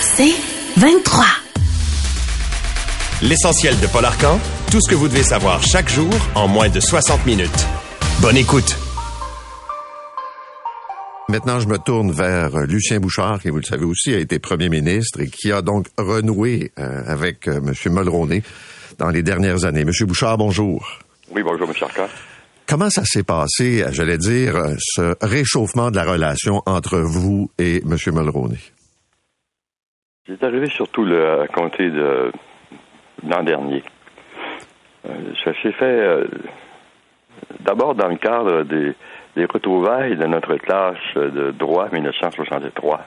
C'est 23. L'essentiel de Paul Arcan, tout ce que vous devez savoir chaque jour en moins de 60 minutes. Bonne écoute. Maintenant, je me tourne vers euh, Lucien Bouchard, qui, vous le savez aussi, a été premier ministre et qui a donc renoué euh, avec euh, M. Mulroney dans les dernières années. M. Bouchard, bonjour. Oui, bonjour, M. Arcan. Comment ça s'est passé, j'allais dire, ce réchauffement de la relation entre vous et M. Mulroney? C'est arrivé surtout le, à compter de l'an dernier. ça s'est fait d'abord dans le cadre des les retrouvailles de notre classe de droit 1963.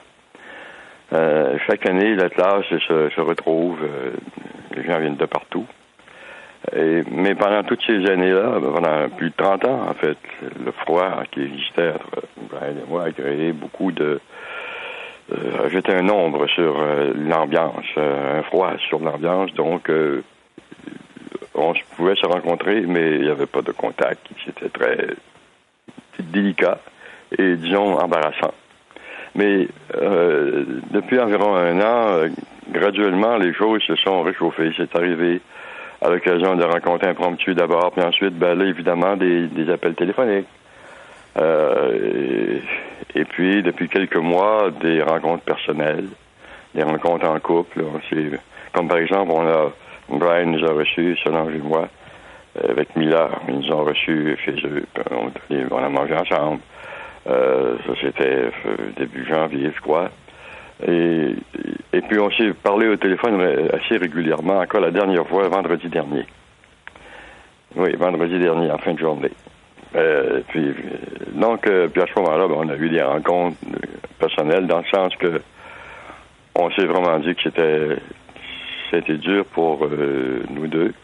Euh, chaque année, la classe se, retrouve, euh, les gens viennent de partout. mais pendant toutes ces années-là, pendant plus de 30 ans, en fait, le froid qui existait entre Brian et moi a créé beaucoup de... Euh, jeté un nombre sur l'ambiance, un froid sur l'ambiance, donc on pouvait se rencontrer, mais il n'y avait pas de contact. C'était très délicat et, disons, embarrassant. Mais euh, depuis environ un an, euh, graduellement, les choses se sont réchauffées. C'est arrivé à l'occasion de rencontres impromptues d'abord, puis ensuite, ben, évidemment, des, appels téléphoniques. Euh, et, puis, depuis quelques mois, des rencontres personnelles, des rencontres en couple. comme par exemple, on a Brian nous a reçus, Solange et moi, euh, avec Miller. Ils nous ont reçus chez eux. On, a mangé ensemble. Euh, ça, c'était euh, début janvier, je crois. Et puis, on s'est parlé au téléphone assez régulièrement, encore la dernière fois, vendredi dernier. Oui, vendredi dernier, en fin de journée. Euh, puis, donc, puis à ce moment-là, ben, on a eu des rencontres personnelles dans le sens que on s'est vraiment dit que c'était c'était dur pour nous deux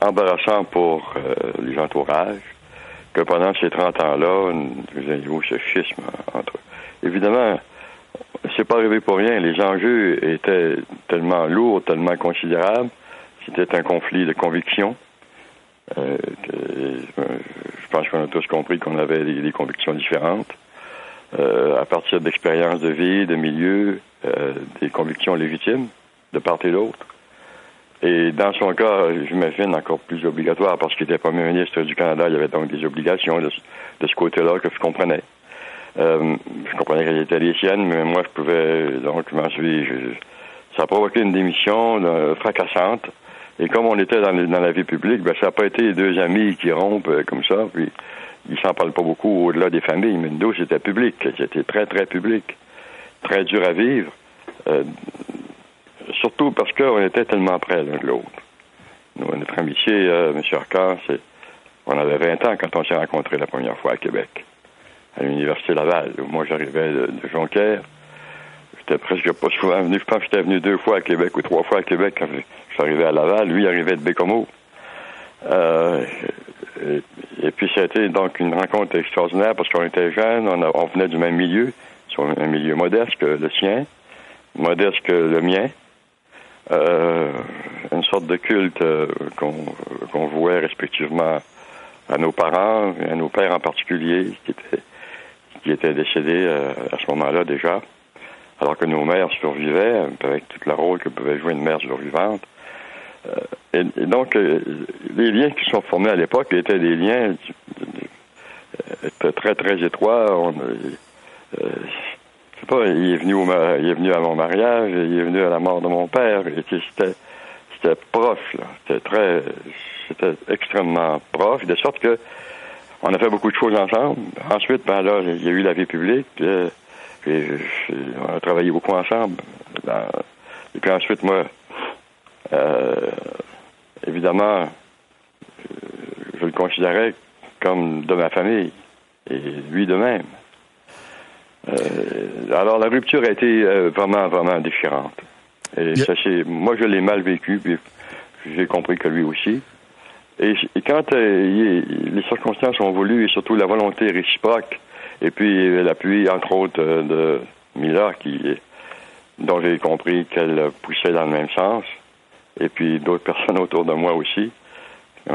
embarrassant pour euh, les entourages que pendant ces 30 ans-là, nous avions ce schisme entre eux. Évidemment, c'est pas arrivé pour rien. Les enjeux étaient tellement lourds, tellement considérables. C'était un conflit de convictions. Euh, pense qu'on a tous compris qu'on avait des, convictions différentes. Euh, à partir d'expériences de vie, de milieu, des convictions légitimes de part et d'autre. Et dans son cas, j'imagine encore plus obligatoire parce qu'il était premier ministre du Canada, il y avait donc des obligations de, ce côté-là que je comprenais. Euh, je comprenais qu'elles étaient les siennes, mais moi je pouvais donc je m'en suis. ça a provoqué une démission euh, fracassante. Et comme on était dans, la vie publique, ben, ça n'a pas été les deux amis qui rompent euh, comme ça. Puis ils s'en parlent pas beaucoup au-delà des familles, mais nous, c'était public. C'était très, très public. Très dur à vivre surtout parce qu'on était tellement près l'un de l'autre. Notre amitié, euh, M. Arcan, c'est, on avait 20 ans quand on s'est rencontrés la première fois à Québec, à l'Université Laval. Moi, j'arrivais de, Jonquière. J'étais presque pas souvent venu. Je pense que j'étais venu deux fois à Québec ou trois fois à Québec quand arrivé à Laval. Lui, arrivait de Bécomo. Euh, et, puis, ça a été donc une rencontre extraordinaire parce qu'on était jeunes, on, venait du même milieu, sur un milieu modeste que le sien, modeste que le mien. Euh, une sorte de culte euh, qu'on vouait respectivement à nos parents, à nos pères en particulier, qui étaient, qui étaient décédés à ce moment-là déjà, alors que nos mères survivaient, avec toute la rôle que pouvait jouer une mère survivante. Et, donc, les liens qui sont formés à l'époque étaient des liens très, très étroits. On, pas, il est venu il est venu à mon mariage, il est venu à la mort de mon père. C'était, c'était proche, là. C'était très, c'était extrêmement proche, de sorte que on a fait beaucoup de choses ensemble. Ensuite, ben là, il y a eu la vie publique. On a travaillé beaucoup ensemble. et puis ensuite, moi, euh, évidemment, je le considérais comme de ma famille. Et lui de même. Euh, alors, la rupture a été euh, vraiment, vraiment déchirante. Et Yeah. ça, moi, je l'ai mal vécu, puis j'ai compris que lui aussi. Et, et quand euh, il- les circonstances ont voulu, et surtout la volonté réciproque, et puis euh, l'appui, entre autres, euh, de Mila, qui, dont j'ai compris qu'elle poussait dans le même sens, et puis d'autres personnes autour de moi aussi. Là,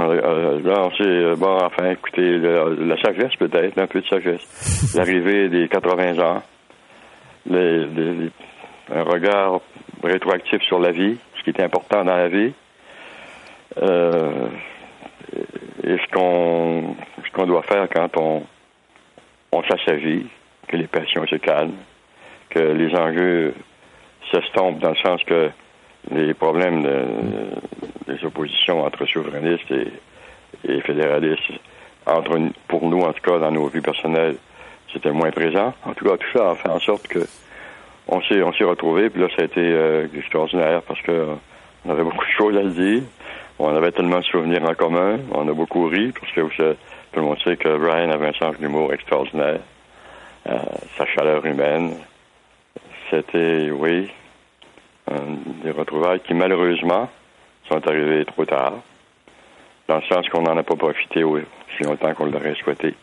on s'est, bon, enfin, écoutez, la sagesse peut-être, un peu de sagesse. L'arrivée des 80 ans, les- les- les- un regard rétroactif sur la vie, ce qui est important dans la vie, euh, et ce qu'on ce qu'on doit faire quand on, on s'assagit, que les passions se calment, que les enjeux s'estompent dans le sens que les problèmes de, des oppositions entre souverainistes et, fédéralistes, entre, pour nous en tout cas dans nos vies personnelles, c'était moins présent. En tout cas, tout ça a fait en sorte que on s'est retrouvés, puis là ça a été euh, extraordinaire parce que euh, on avait beaucoup de choses à dire. On avait tellement de souvenirs en commun. On a beaucoup ri parce que savez, tout le monde sait que Brian avait un sens d'humour extraordinaire. Euh, sa chaleur humaine. C'était, oui, des retrouvailles qui malheureusement sont arrivées trop tard. Dans le sens qu'on n'en a pas profité aussi longtemps qu'on l'aurait souhaité.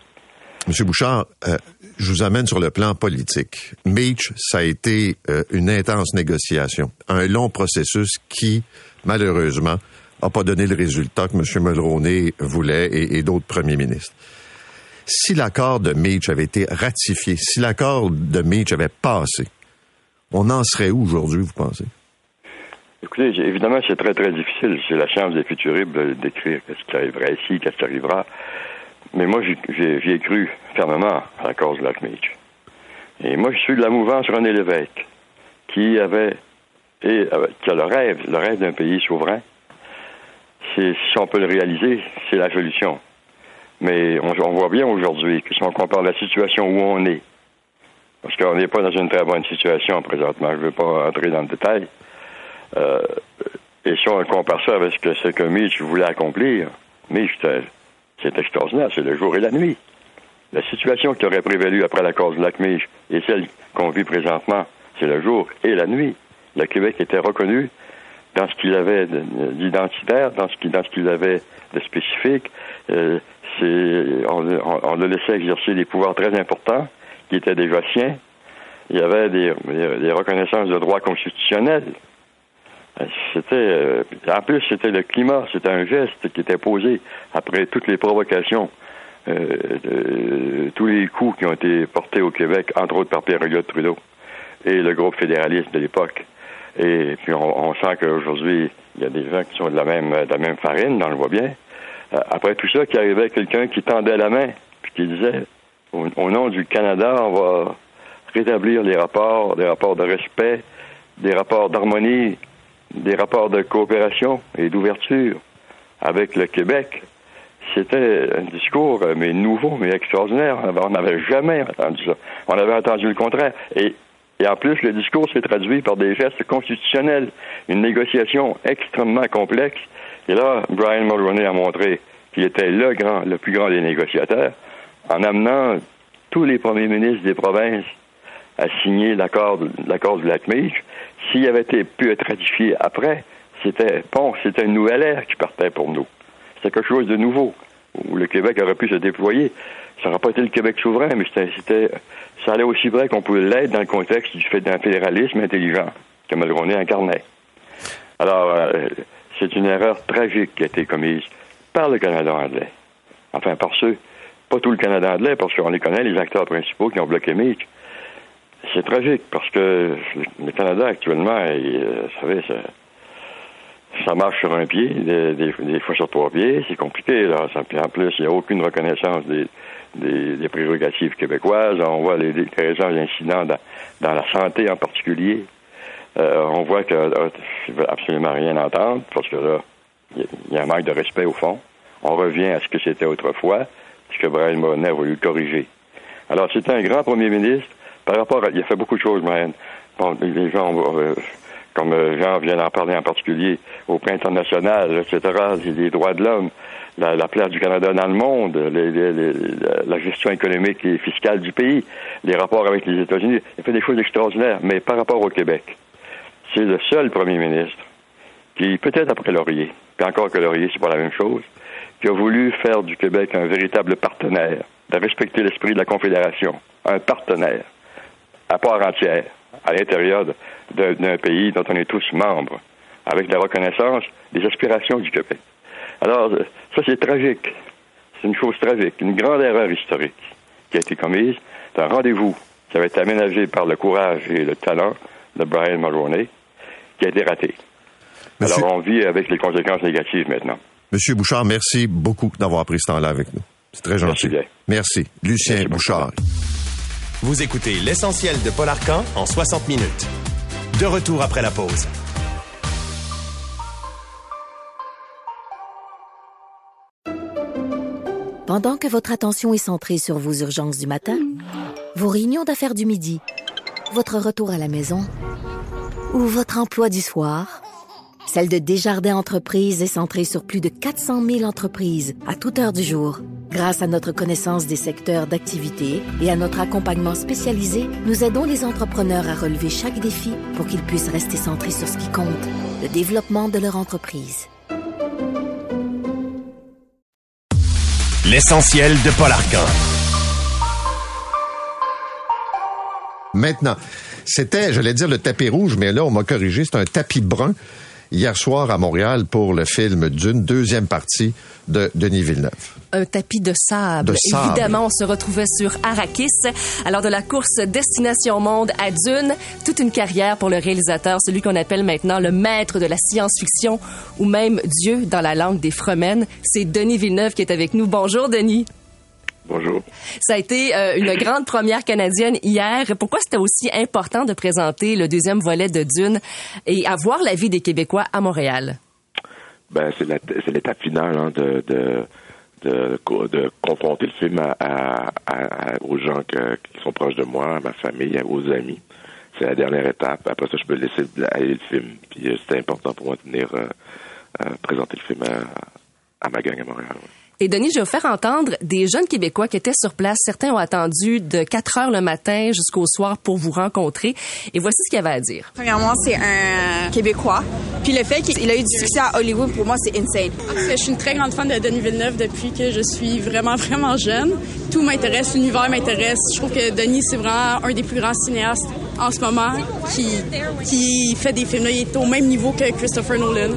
Monsieur Bouchard, euh, je vous amène sur le plan politique. Meach, ça a été euh, une intense négociation, un long processus qui, malheureusement, n'a pas donné le résultat que M. Mulroney voulait et, et d'autres premiers ministres. Si l'accord de Meach avait été ratifié, si l'accord de Meach avait passé, on en serait où aujourd'hui, vous pensez? Écoutez, évidemment, c'est très, très difficile. C'est la chance des futuribles d'écrire qu'est-ce qui arrivera ici, qu'est-ce qui arrivera. Mais moi, j'y- ai cru fermement à la cause de Meach. Et moi, je suis de la mouvance René Lévesque, qui avait, et, qui a le rêve, le rêve d'un pays souverain. Si on peut le réaliser, c'est la solution. Mais on voit bien aujourd'hui que si on compare la situation où on est, parce qu'on n'est pas dans une très bonne situation présentement, je ne veux pas entrer dans le détail, euh, et si on compare ça avec ce que, ce que Mitch voulait accomplir, Mitch, c'est- extraordinaire, c'est le jour et la nuit. La situation qui aurait prévalu après la cause de lac Mitch et celle qu'on vit présentement, c'est le jour et la nuit. Le Québec était reconnu dans ce qu'il avait de- d'identitaire, dans ce qu'il avait de spécifique. Euh, on, on- on le laissait exercer des pouvoirs très importants qui étaient déjà siens. Il y avait des, des- des reconnaissances de droits constitutionnels. Euh, C'était, euh, en plus, c'était le climat, c'était un geste qui était posé après toutes les provocations, euh, de- tous les coups qui ont été portés au Québec, entre autres par Pierre Elliott Trudeau et le groupe fédéraliste de l'époque. Et puis on, sent qu'aujourd'hui, il y a des gens qui sont de la même, de la même farine, on le voit bien. Après tout ça, qui arrivait quelqu'un qui tendait la main, puis qui disait, au, nom du Canada, on va rétablir les rapports, des rapports de respect, des rapports d'harmonie, des rapports de coopération et d'ouverture avec le Québec. C'était un discours, euh, mais nouveau, mais extraordinaire. On n'avait jamais entendu ça. On avait entendu le contraire. Et, et en plus, le discours s'est traduit par des gestes constitutionnels, une négociation extrêmement complexe. Et là, Brian Mulroney a montré qu'il était le grand, le plus grand des négociateurs, en amenant tous les premiers ministres des provinces à signer l'accord lac Meach. S'il avait pu être ratifié après, c'était bon, c'était une nouvelle ère qui partait pour nous. C'était quelque chose de nouveau où le Québec aurait pu se déployer. Ça n'aurait pas été le Québec souverain, mais c'était ça allait aussi vrai qu'on pouvait l'être dans le contexte du fait d'un fédéralisme intelligent que Mulroney incarnait. Alors, euh, c'est une erreur tragique qui a été commise par le Canada anglais. Enfin, par ceux, pas tout le Canada anglais, parce qu'on les connaît, les acteurs principaux qui ont bloqué Meach. C'est tragique parce que le Canada actuellement, il, euh, vous savez, ça, marche sur un pied, des, fois sur trois pieds, c'est compliqué. Là. En plus, il n'y a aucune reconnaissance des, des, prérogatives québécoises. On voit les, les récents incidents dans, dans la santé en particulier. Euh, on voit qu'ils ne veulent absolument rien entendre parce que là, il y a un manque de respect au fond. On revient à ce que c'était autrefois, ce que Brian Mulroney a voulu corriger. Alors, c'était un grand premier ministre. Par rapport à, il a fait beaucoup de choses, Brian. Les gens, euh, comme euh, Jean vient d'en parler en particulier, au printemps national, etc., les, droits de l'homme, la, place du Canada dans le monde, la gestion économique et fiscale du pays, les rapports avec les États-Unis. Il fait des choses extraordinaires. Mais par rapport au Québec, c'est le seul premier ministre qui, peut-être après Laurier, puis encore que Laurier, c'est pas la même chose, qui a voulu faire du Québec un véritable partenaire, de respecter l'esprit de la Confédération, un partenaire à part entière à l'intérieur d'un pays dont on est tous membres, avec la reconnaissance des aspirations du Québec. Alors, ça c'est tragique. C'est une chose tragique, une grande erreur historique qui a été commise d'un rendez-vous qui avait été aménagé par le courage et le talent de Brian Mulroney, qui a été raté. Alors, on vit avec les conséquences négatives maintenant. Monsieur Bouchard, merci beaucoup d'avoir pris ce temps-là avec nous. C'est très gentil. Merci. Merci. Lucien Bouchard. Vous écoutez l'essentiel de Paul Arcan en 60 minutes. De retour après la pause. Pendant que votre attention est centrée sur vos urgences du matin, vos réunions d'affaires du midi, votre retour à la maison ou votre emploi du soir, celle de Desjardins Entreprises est centrée sur plus de 400 000 entreprises à toute heure du jour. Grâce à notre connaissance des secteurs d'activité et à notre accompagnement spécialisé, nous aidons les entrepreneurs à relever chaque défi pour qu'ils puissent rester centrés sur ce qui compte, le développement de leur entreprise. L'essentiel de Paul Arcan. Maintenant, c'était, j'allais dire le tapis rouge, mais là, on m'a corrigé, c'est un tapis brun hier soir à Montréal pour le film d'une deuxième partie de Denis Villeneuve. Un tapis de sable. Évidemment, on se retrouvait sur Arrakis. Alors, de la course Destination Monde à Dune, toute une carrière pour le réalisateur, celui qu'on appelle maintenant le maître de la science-fiction ou même Dieu dans la langue des Fremen. C'est Denis Villeneuve qui est avec nous. Bonjour, Denis. Bonjour. Ça a été euh, une grande première canadienne hier. Pourquoi c'était aussi important de présenter le deuxième volet de Dune et avoir l'avis des Québécois à Montréal? Ben, c'est l'étape finale hein, de, de, de, confronter le film à, aux gens qui sont proches de moi, à ma famille, aux amis. C'est la dernière étape. Après ça, je peux laisser aller le film. Puis euh, c'était important pour moi de venir euh, présenter le film à, ma gang à Montréal. Et Denis, je vais vous faire entendre des jeunes Québécois qui étaient sur place. Certains ont attendu de 4 heures le matin jusqu'au soir pour vous rencontrer. Et voici ce qu'il avait à dire. Premièrement, c'est un Québécois. Puis le fait qu'il a eu du succès à Hollywood, pour moi, c'est insane. Je suis une très grande fan de Denis Villeneuve depuis que je suis vraiment, vraiment jeune. Tout m'intéresse, l'univers m'intéresse. Je trouve que Denis, c'est vraiment un des plus grands cinéastes en ce moment qui, qui fait des films. Là, il est au même niveau que Christopher Nolan.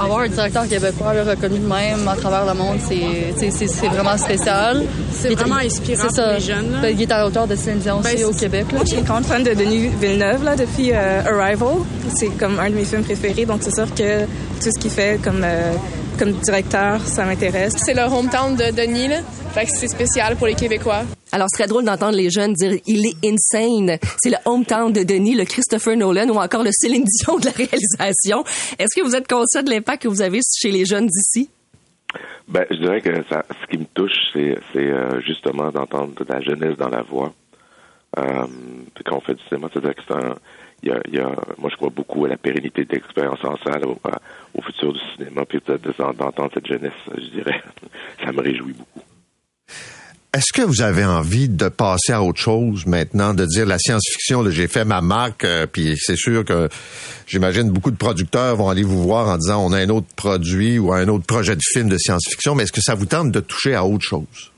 Avoir un directeur québécois reconnu de même à travers le monde, c'est vraiment spécial. C'est vraiment inspirant pour les jeunes. Ben, il est à la hauteur de Céline Dion aussi ben, au Québec. Moi, je suis une grande fan de Denis Villeneuve là, depuis euh, Arrival. C'est comme un de mes films préférés, donc c'est sûr que tout ce qu'il fait comme... Euh, comme directeur, ça m'intéresse. C'est le hometown de Denis, là. Fait que c'est spécial pour les Québécois. Alors, ce serait drôle d'entendre les jeunes dire il est insane. C'est le hometown de Denis, le Christopher Nolan ou encore le Céline Dion de la réalisation. Est-ce que vous êtes conscient de l'impact que vous avez chez les jeunes d'ici? Ben, je dirais que ça, ce qui me touche, c'est, euh, justement d'entendre la jeunesse dans la voix. Euh, quand on fait du cinéma, c'est-à-dire que c'est un, y a, moi, je crois beaucoup à la pérennité de l'expérience en salle, au, au, futur du cinéma, puis d'entendre cette jeunesse, je dirais, ça me réjouit beaucoup. Est-ce que vous avez envie de passer à autre chose maintenant, de dire la science-fiction, j'ai fait ma marque, euh, puis c'est sûr que j'imagine beaucoup de producteurs vont aller vous voir en disant on a un autre produit ou un autre projet de film de science-fiction, mais est-ce que ça vous tente de toucher à autre chose?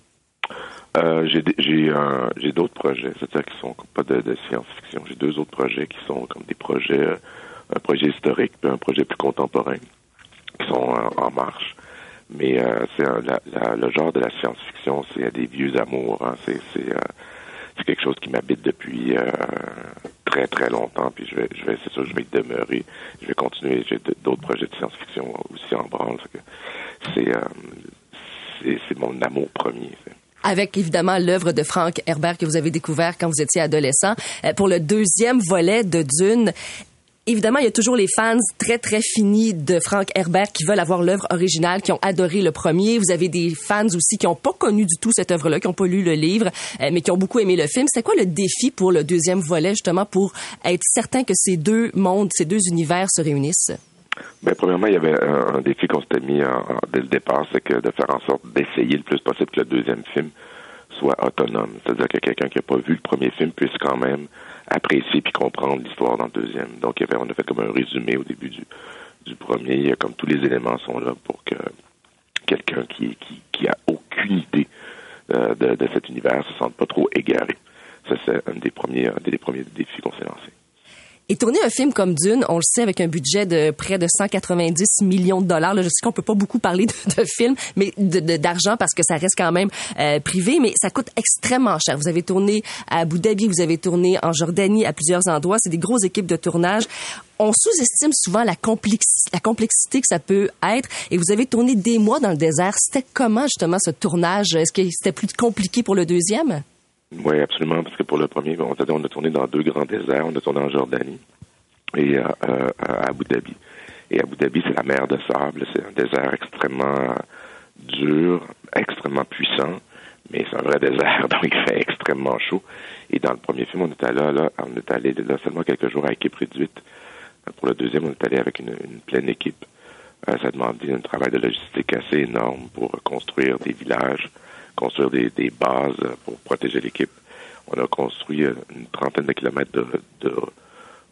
Euh, j'ai d'autres projets, c'est-à-dire qui sont pas de, science-fiction. J'ai deux autres projets qui sont comme des projets, euh, un projet historique puis un projet plus contemporain, qui sont en marche. Mais euh, c'est le genre de la science-fiction, c'est des vieux amours. Hein. C'est c'est quelque chose qui m'habite depuis très très longtemps. Puis je vais je vais c'est ça, je vais y demeurer. Je vais continuer. J'ai d'autres projets de science-fiction aussi en branle. C'est c'est mon amour premier avec évidemment l'œuvre de Frank Herbert que vous avez découvert quand vous étiez adolescent. Euh, pour le deuxième volet de Dune, Évidemment, il y a toujours les fans très, très finis de Frank Herbert qui veulent avoir l'œuvre originale, qui ont adoré le premier. Vous avez des fans aussi qui n'ont pas connu du tout cette œuvre-là, qui n'ont pas lu le livre, euh, mais qui ont beaucoup aimé le film. C'est quoi le défi pour le deuxième volet, justement, pour être certain que ces deux mondes, ces deux univers se réunissent? Ben, premièrement, il y avait un, un défi qu'on s'était mis en- dès le départ, c'est que de faire en sorte d'essayer le plus possible que le deuxième film soit autonome. C'est-à-dire que quelqu'un qui n'a pas vu le premier film puisse quand même apprécier puis comprendre l'histoire dans le deuxième. Donc, on a fait comme un résumé au début du, du premier. Comme tous les éléments sont là pour que quelqu'un qui, qui, qui a aucune idée euh, de, de cet univers se sente pas trop égaré. Ça, c'est un des premiers, un des premiers défis qu'on s'est lancé. Et tourner un film comme Dune, on le sait, avec un budget de près de 190 millions de dollars. Là, je sais qu'on peut pas beaucoup parler de, de film, mais de- de- d'argent parce que ça reste quand même euh, privé, mais ça coûte extrêmement cher. Vous avez tourné à Abu Dhabi, vous avez tourné en Jordanie, à plusieurs endroits. C'est des grosses équipes de tournage. On sous-estime souvent la, complex- la complexité que ça peut être. Et vous avez tourné des mois dans le désert. C'était comment justement ce tournage? Est-ce que c'était plus compliqué pour le deuxième? Oui, absolument, parce que pour le premier, on a tourné dans deux grands déserts. On a tourné en Jordanie et euh, euh, à Abu Dhabi. Et Abu Dhabi, c'est la mer de sable. C'est un désert extrêmement euh, dur, extrêmement puissant, mais c'est un vrai désert, donc il fait extrêmement chaud. Et dans le premier film, on était là, là on est allé là seulement quelques jours à équipe réduite. Pour le deuxième, on est allé avec une, une pleine équipe. Ça a demandé un travail de logistique assez énorme pour construire des villages, construire des, bases pour protéger l'équipe. On a construit une trentaine de kilomètres de, de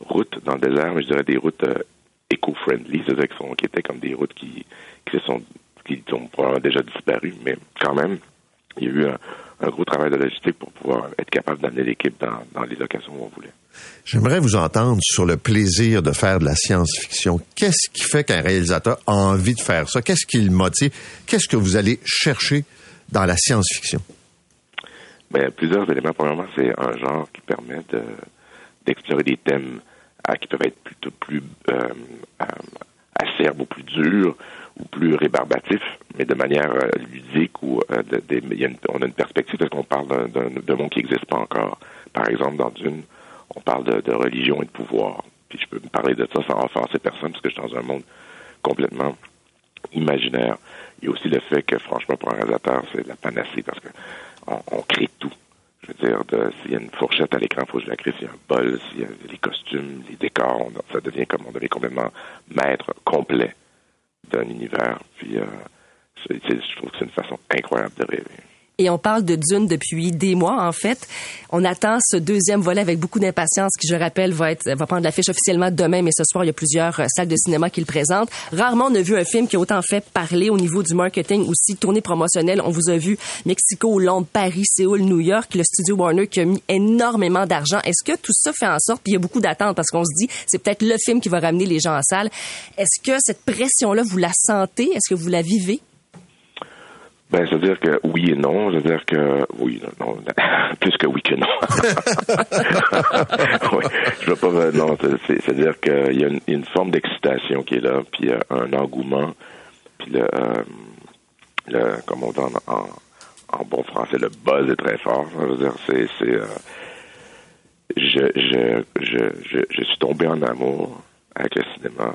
routes dans le désert, mais je dirais des routes euh, éco-friendly, c'est-à-dire qui, étaient comme des routes qui, qui sont qui ont probablement déjà disparu, mais quand même, il y a eu un, gros travail de logistique pour pouvoir être capable d'amener l'équipe dans, dans les locations où on voulait. J'aimerais vous entendre sur le plaisir de faire de la science-fiction. Qu'est-ce qui fait qu'un réalisateur a envie de faire ça? Qu'est-ce qui le motive? Qu'est-ce que vous allez chercher dans la science-fiction? Ben, plusieurs éléments. Premièrement, c'est un genre qui permet de, d'explorer des thèmes euh, qui peuvent être plutôt plus euh, euh, acerbes ou plus durs ou plus rébarbatifs, mais de manière euh, ludique ou euh, y on a une perspective parce qu'on parle d'un monde qui n'existe pas encore? Par exemple, dans Dune, on parle de, de religion et de pouvoir. Puis je peux me parler de ça sans offenser personne parce que je suis dans un monde complètement imaginaire. Il y a aussi le fait que, franchement, pour un réalisateur, c'est la panacée parce que on, on crée tout. Je veux dire, s'il y a une fourchette à l'écran, il faut que je la crée. S'il y a un bol, s'il y a les costumes, les décors, on- ça devient comme on devient complètement maître complet d'un univers. Puis, euh, je trouve que c'est une façon incroyable de rêver. Et on parle de Dune depuis des mois, en fait. On attend ce deuxième volet avec beaucoup d'impatience, qui, je le rappelle, va être, va prendre l'affiche officiellement demain, mais ce soir, il y a plusieurs euh, salles de cinéma qui le présentent. Rarement, on a vu un film qui a autant fait parler au niveau du marketing, aussi tournée promotionnelle. On vous a vu Mexico, Londres, Paris, Séoul, New York, le studio Warner qui a mis énormément d'argent. Est-ce que tout ça fait en sorte, puis il y a beaucoup d'attentes parce qu'on se dit, c'est peut-être le film qui va ramener les gens en salle. Est-ce que cette pression-là, vous la sentez? Est-ce que vous la vivez? Ben, c'est-à-dire que oui et non. C'est-à-dire que oui, non, non, plus que oui que non. oui, je veux pas. euh, Non, c'est- c'est-à-dire qu'il y a une, une forme d'excitation qui est là, puis euh, un engouement, puis le, euh, le comme on dit en, en, en bon français, le buzz est très fort. Ça veut dire, c'est, c'est, euh, je, je, je, je, je suis tombé en amour avec le cinéma,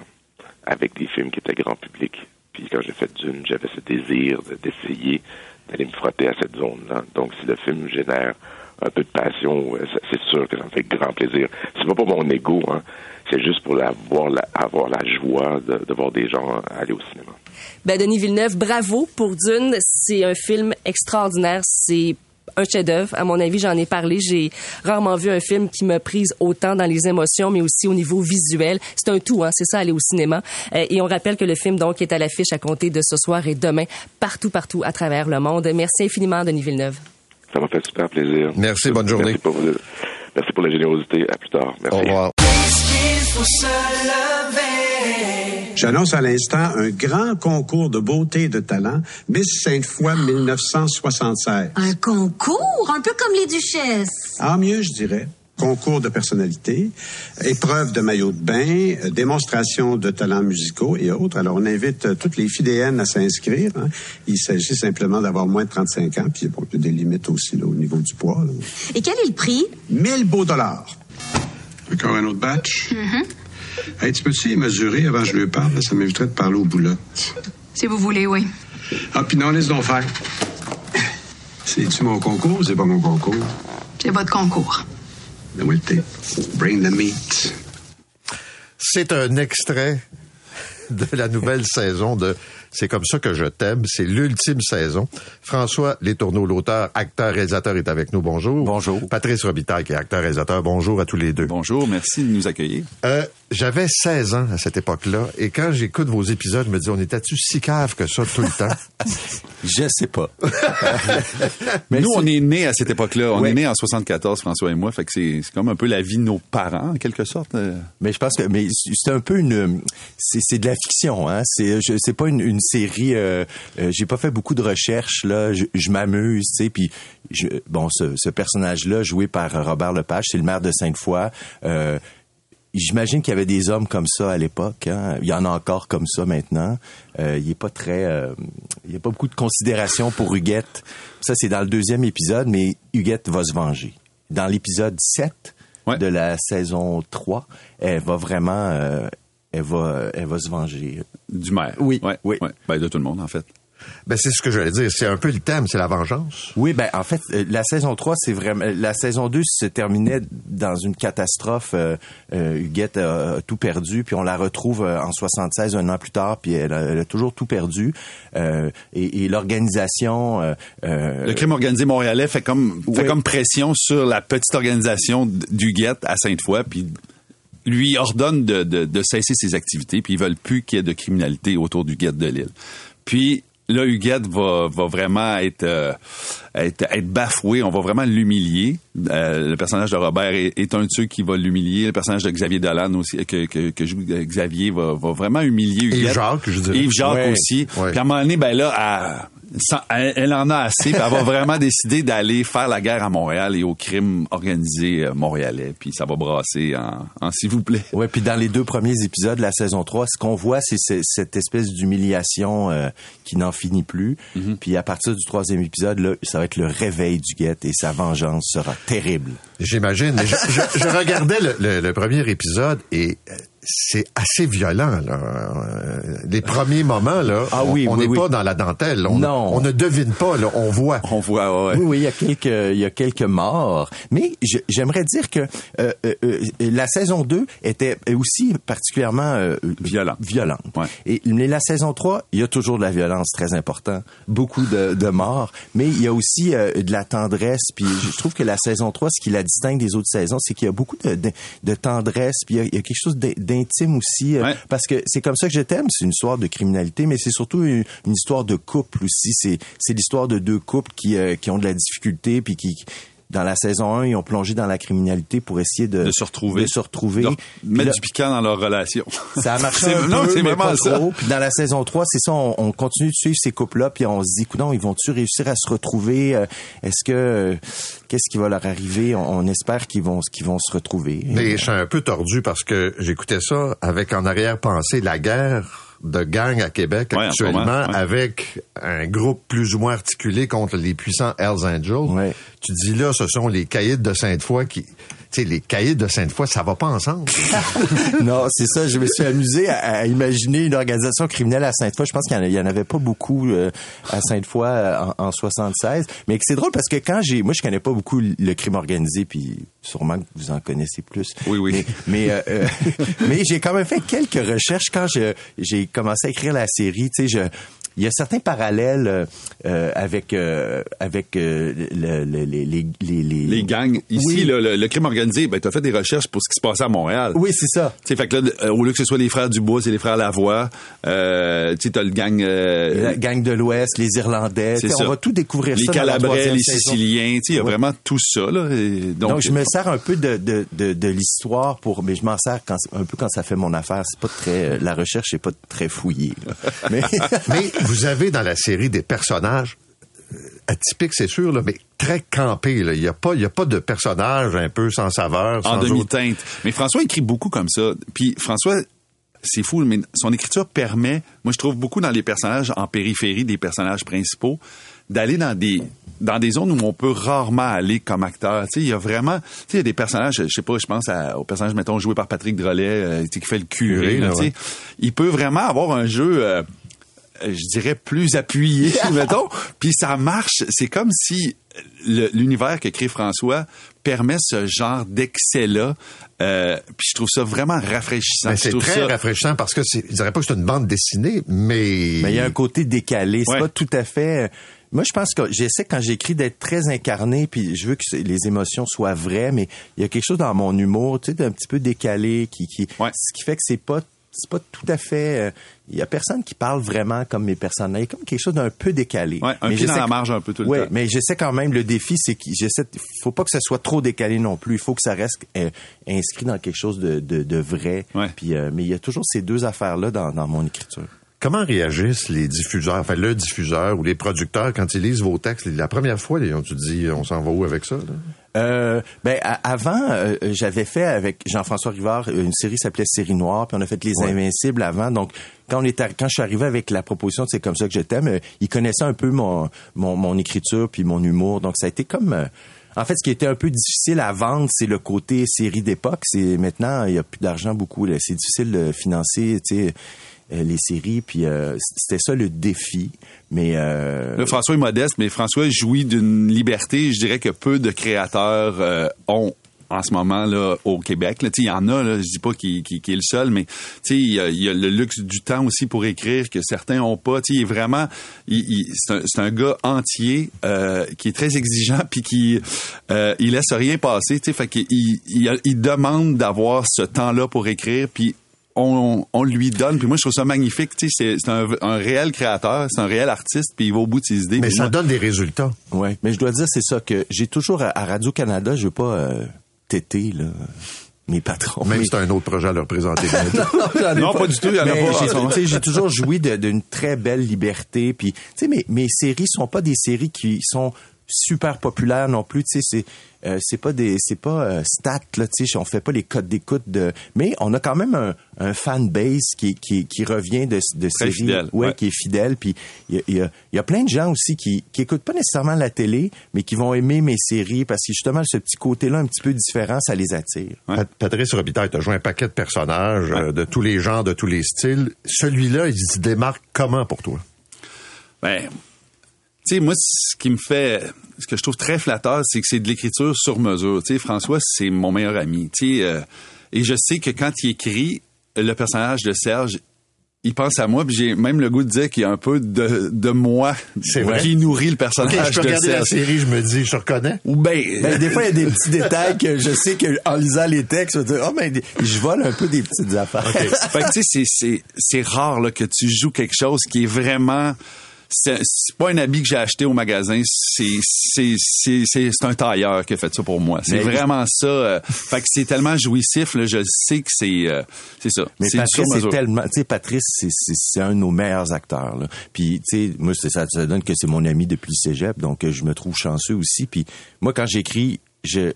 avec des films qui étaient grand public. Puis quand j'ai fait Dune, j'avais ce désir de- d'essayer d'aller me frotter à cette zone-là. Donc si le film génère un peu de passion, euh, c'est- sûr que ça me fait grand plaisir. C'est pas pour mon ego, hein. C'est juste pour avoir la, avoir la joie de, de voir des gens aller au cinéma. Ben, Denis Villeneuve, bravo pour Dune. C'est un film extraordinaire. C'est un chef-d'œuvre. À mon avis, j'en ai parlé. J'ai rarement vu un film qui me prise autant dans les émotions, mais aussi au niveau visuel. C'est un tout, hein. C'est ça, aller au cinéma. Euh, et on rappelle que le film, donc, est à l'affiche à compter de ce soir et demain, partout, partout à travers le monde. Merci infiniment, Denis Villeneuve. Ça m'a fait super plaisir. Merci, bonne journée. Merci pour, merci pour la générosité. À plus tard. Merci. Au revoir. J'annonce à l'instant un grand concours de beauté et de talent, Miss Sainte-Foy 1976. Un concours, un peu comme les duchesses. En mieux, je dirais. Concours de personnalité, épreuve de maillot de bain, euh, démonstration de talents musicaux et autres. Alors, on invite euh, toutes les fidéennes à s'inscrire. hein. Il s'agit simplement d'avoir moins de 35 ans, puis bon, il y a des limites aussi là, au niveau du poids. là. Et quel est le prix? 1000 beaux dollars. Encore un autre batch? Hey, tu peux-tu les mesurer avant que je lui parle? Ça m'éviterait de parler aux boulottes. Si vous voulez, oui. Ah, puis non, laisse donc faire. C'est-tu mon concours ou c'est pas mon concours? C'est votre concours. Donne-moi le thé. Bring the meat. C'est un extrait de la nouvelle saison de C'est comme ça que je t'aime. C'est l'ultime saison. François Letourneau, l'auteur, acteur, réalisateur, est avec nous. Bonjour. Bonjour. Patrice Robitaille, qui est acteur, réalisateur. Bonjour à tous les deux. Bonjour, merci de nous accueillir. Euh, j'avais 16 ans à cette époque-là, et quand j'écoute vos épisodes, je me dis, on était-tu si cave que ça tout le temps? je sais pas. Mais nous, on est nés à cette époque-là. On Ouais. est nés en 74, François et moi. Fait que c'est c'est comme un peu la vie de nos parents, en quelque sorte. Euh, Mais je pense que mais c'est un peu une c'est c'est de la fiction hein c'est je- c'est pas une, une série euh, euh, j'ai pas fait beaucoup de recherches là je, je m'amuse tu sais puis je, bon ce, ce personnage là joué par Robert Lepage c'est le maire de Sainte-Foy euh, J'imagine qu'il y avait des hommes comme ça à l'époque. Hein. Il y en a encore comme ça maintenant. Euh, il est pas très, euh, il y a pas beaucoup de considération pour Huguette. Ça c'est dans le deuxième épisode, mais Huguette va se venger. Dans l'épisode 7 de la saison 3, elle va vraiment, euh, elle va, elle va se venger. Du maire. Oui, oui. Ben, de tout le monde, en fait. Ben, c'est ce que j'allais dire. C'est un peu le thème, c'est la vengeance. Oui, ben en fait, euh, la saison 3, c'est vraiment la saison 2 se terminait dans une catastrophe. Euh, euh, Huguette a, a tout perdu, puis on la retrouve euh, en 76, un an plus tard, puis elle a, elle a toujours tout perdu. Euh, et et l'organisation... euh, Le crime organisé montréalais fait comme, fait Ouais. comme pression sur la petite organisation du Guette à Sainte-Foy, puis lui ordonne de, de, de cesser ses activités, puis ils veulent plus qu'il y ait de criminalité autour du Guette de l'île. Puis là, Huguette va, va vraiment être, euh, être, être bafoué, on va vraiment l'humilier. Euh, le personnage de Robert est, est un de ceux qui va l'humilier. Le personnage de Xavier Dolan aussi, que, que, que joue Xavier, va, va vraiment humilier Huguette. Yves Jacques, je dirais. Yves Jacques Ouais. aussi. Ouais. Puis à un moment donné, ben là, elle, elle, elle en a assez. elle va vraiment décider d'aller faire la guerre à Montréal et au crime organisé euh, montréalais. Puis ça va brasser en, en s'il vous plaît. Ouais, puis dans les deux premiers épisodes de la saison 3, ce qu'on voit, c'est ce- cette espèce d'humiliation euh, qui n'en finit plus. Mm-hmm. Puis à partir du troisième épisode, là, ça va être le réveil du guette et sa vengeance sera terrible. J'imagine. Je, je- je regardais le, le- le premier épisode et euh, c'est assez violent. Là. Euh, Les premiers moments, là, Ah oui, on n'est oui. pas dans la dentelle. On, Non. on ne devine pas, là, on voit. On voit, ouais. Oui, oui, il y a quelques, il y a quelques morts. Mais j'aimerais dire que euh, euh, euh, la saison 2 était aussi particulièrement euh, Violent. violente. Et mais la saison 3, il y a toujours de la violence très important, beaucoup de, de morts, mais il y a aussi euh, de la tendresse. Puis je trouve que la saison 3, ce qui la distingue des autres saisons, c'est qu'il y a beaucoup de, de, de tendresse, puis il y a, il y a quelque chose d'intime aussi, euh, parce que c'est comme ça que je t'aime. C'est une histoire de criminalité, mais c'est surtout une, une histoire de couple aussi. C'est c'est l'histoire de deux couples qui euh, qui ont de la difficulté, puis qui dans la saison 1, ils ont plongé dans la criminalité pour essayer de, De se retrouver. De se retrouver. Donc, mettre là- du piquant dans leur relation. ça a marché C'est- un non, peu, c'est mais vraiment pas ça. trop. Puis dans la saison 3, c'est ça, on, on continue de suivre ces couples-là, puis on se dit, coudonc, ils vont-tu réussir à se retrouver? Euh, Est-ce que, euh, qu'est-ce qui va leur arriver? On, on espère qu'ils vont, qu'ils vont se retrouver. Mais je suis un peu tordu parce que j'écoutais ça avec en arrière-pensée la guerre de gang à Québec Ouais, moment, actuellement ouais. avec un groupe plus ou moins articulé contre les puissants Hells Angels. Tu dis là, ce sont les caïds de Sainte-Foy qui... Sais, les caïds de Sainte-Foy, ça va pas ensemble. non, c'est ça. Je me suis amusé à, à imaginer une organisation criminelle à Sainte-Foy. Je pense qu'il y en avait pas beaucoup euh, à Sainte-Foy euh, en, en 76. Mais c'est drôle parce que quand j'ai, moi, je connais pas beaucoup le crime organisé, puis sûrement que vous en connaissez plus. Oui, oui. Mais, mais, euh, mais j'ai quand même fait quelques recherches quand j'ai commencé à écrire la série. Tu sais, je il y a certains parallèles euh, euh, avec euh, avec euh, le- le- les, les, les, les Les gangs. Ici, Oui. là, le, le crime organisé, ben, tu as fait des recherches pour ce qui se passait à Montréal. Oui, c'est ça. Tu sais, fait que là, euh, au lieu que ce soit les frères Dubois, c'est les frères Lavoie. Euh, tu sais, t'as le gang... euh, la gang de l'Ouest, les Irlandais. On va tout découvrir les ça. Calabrais, les. Siciliens, tu sais, il y a Ouais. vraiment tout ça, là. Et donc, Donc, je me sers un peu de, de, de, de l'histoire pour, mais je m'en sers quand, un peu quand ça fait mon affaire. C'est pas très, la recherche n'est pas très fouillée. là. Mais, mais vous avez dans la série des personnages euh, atypiques, c'est sûr, là, mais très campés. là. Il n'y a, pas- y a pas de personnages un peu sans saveur. en sans autre- demi-teinte. Mais François écrit beaucoup comme ça. Puis François, c'est fou, mais son écriture permet, moi je trouve beaucoup dans les personnages en périphérie des personnages principaux, d'aller dans des dans des zones où on peut rarement aller comme acteur. Tu sais, il y a vraiment, tu sais, il y a des personnages, je sais pas, je pense à- au personnage, mettons, joué par Patrick Drolet, euh, qui fait le curé, là, tu sais. Il peut vraiment avoir un jeu... euh, je dirais, plus appuyé, mettons. Puis ça marche. C'est comme si l'univers que crée François permet ce genre d'excès-là. Euh, puis je trouve ça vraiment rafraîchissant. C'est très ça- rafraîchissant parce que c'est, je dirais pas que c'est une bande dessinée, mais. Mais il y a un côté décalé. C'est Ouais. pas tout à fait. Moi, je pense que j'essaie quand j'écris d'être très incarné, puis je veux que les émotions soient vraies, mais il y a quelque chose dans mon humour, tu sais, d'un petit peu décalé, qui, qui, ce qui fait que c'est pas, c'est pas tout à fait. euh, Il y a personne qui parle vraiment comme mes personnages. Il y a comme quelque chose d'un peu décalé. Ouais, un Mais pied dans la marge un peu tout le Ouais, temps. mais j'essaie quand même. Le défi, c'est qu'il j'essaie. Faut pas que ça soit trop décalé non plus. Il faut que ça reste euh, inscrit dans quelque chose de, de, de vrai. Puis, euh, mais il y a toujours ces deux affaires là dans, dans mon écriture. Comment réagissent les diffuseurs, enfin le diffuseur ou les producteurs quand ils lisent vos textes? La première fois, ils ont-tu dit on s'en va où avec ça? là? Euh, ben avant, euh, j'avais fait avec Jean-François Rivard une série qui s'appelait Série Noire, puis on a fait Les Ouais. Invincibles avant. Donc quand on est quand je suis arrivé avec la proposition c'est comme ça que je t'aime, euh, il connaissait un peu mon, mon mon écriture puis mon humour. Donc ça a été comme euh, en fait, ce qui était un peu difficile à vendre, c'est le côté série d'époque. C'est maintenant, il y a plus d'argent beaucoup. là. C'est difficile de financer, tu sais, euh, les séries. Puis euh, c'était ça le défi. Mais euh, Là, François est modeste, mais François jouit d'une liberté, je dirais que peu de créateurs euh, ont en ce moment là au Québec. Il y en a, là, je dis pas qu'il est le seul, mais il y, y a le luxe du temps aussi pour écrire que certains ont pas. Il est vraiment, c'est un, un gars entier euh, qui est très exigeant puis qui euh, il laisse rien passer. Fait qu'il il, il, il demande d'avoir ce temps-là pour écrire puis on, on lui donne. Puis moi, je trouve ça magnifique. Tu sais, c'est c'est un, un réel créateur, c'est un réel artiste, puis il va au bout de ses idées. Mais ça moi- donne des résultats. Ouais, mais je dois dire c'est ça que j'ai toujours à, à Radio Canada, je veux pas euh, téter là mes patrons. Même Mais- si c'est un autre projet à leur présenter. Non, pas du tout, il y en a Mais pas. j'ai- tu sais, J'ai toujours joui d'une très belle liberté. Puis, tu sais, mes, mes séries sont pas des séries qui sont super populaires non plus. Tu sais, c'est euh, c'est pas des c'est pas euh, stats là. Tu sais, on fait pas les codes d'écoute de. Mais on a quand même un, un fan base qui qui, qui revient de de Très séries, fidèle, ouais, ouais. qui est fidèle. Puis il y a, il y, a, il y a plein de gens aussi qui qui écoutent pas nécessairement la télé, mais qui vont aimer mes séries parce que justement ce petit côté là un petit peu différent, ça les attire. Pat- Patrice Robitaille, tu as joué un paquet de personnages euh, de tous les genres, de tous les styles. Celui-là, il se démarque comment pour toi? Ben, tu sais, moi, ce qui me fait, ce que je trouve très flatteur, c'est que c'est de l'écriture sur mesure. Tu sais, François, c'est mon meilleur ami. Tu sais, euh, et je sais que quand il écrit le personnage de Serge, il pense à moi, puis j'ai même le goût de dire qu'il y a un peu de, de moi vrai. qui nourrit le personnage Ok, je peux de regarder la série, je me dis, je reconnais. Ou ben, Ben, des fois, il y a des petits détails que je sais que en lisant les textes, je vais dire, oh, ben, je vole un peu des petites affaires. fait que, tu sais, c'est- c'est, c'est rare là, que tu joues quelque chose qui est vraiment. C'est, pas un habit que j'ai acheté au magasin, c'est, c'est, c'est, c'est, c'est un tailleur qui a fait ça pour moi. C'est vraiment ça. euh, fait que c'est tellement jouissif, là, je sais que c'est, euh, c'est ça. Mais Patrice, c'est tellement, tu sais, Patrice, c'est, un de nos meilleurs acteurs, là. Puis, tu sais, moi, c'est ça, ça donne que c'est mon ami depuis le cégep, donc euh, je me trouve chanceux aussi. Puis, moi, quand j'écris, je,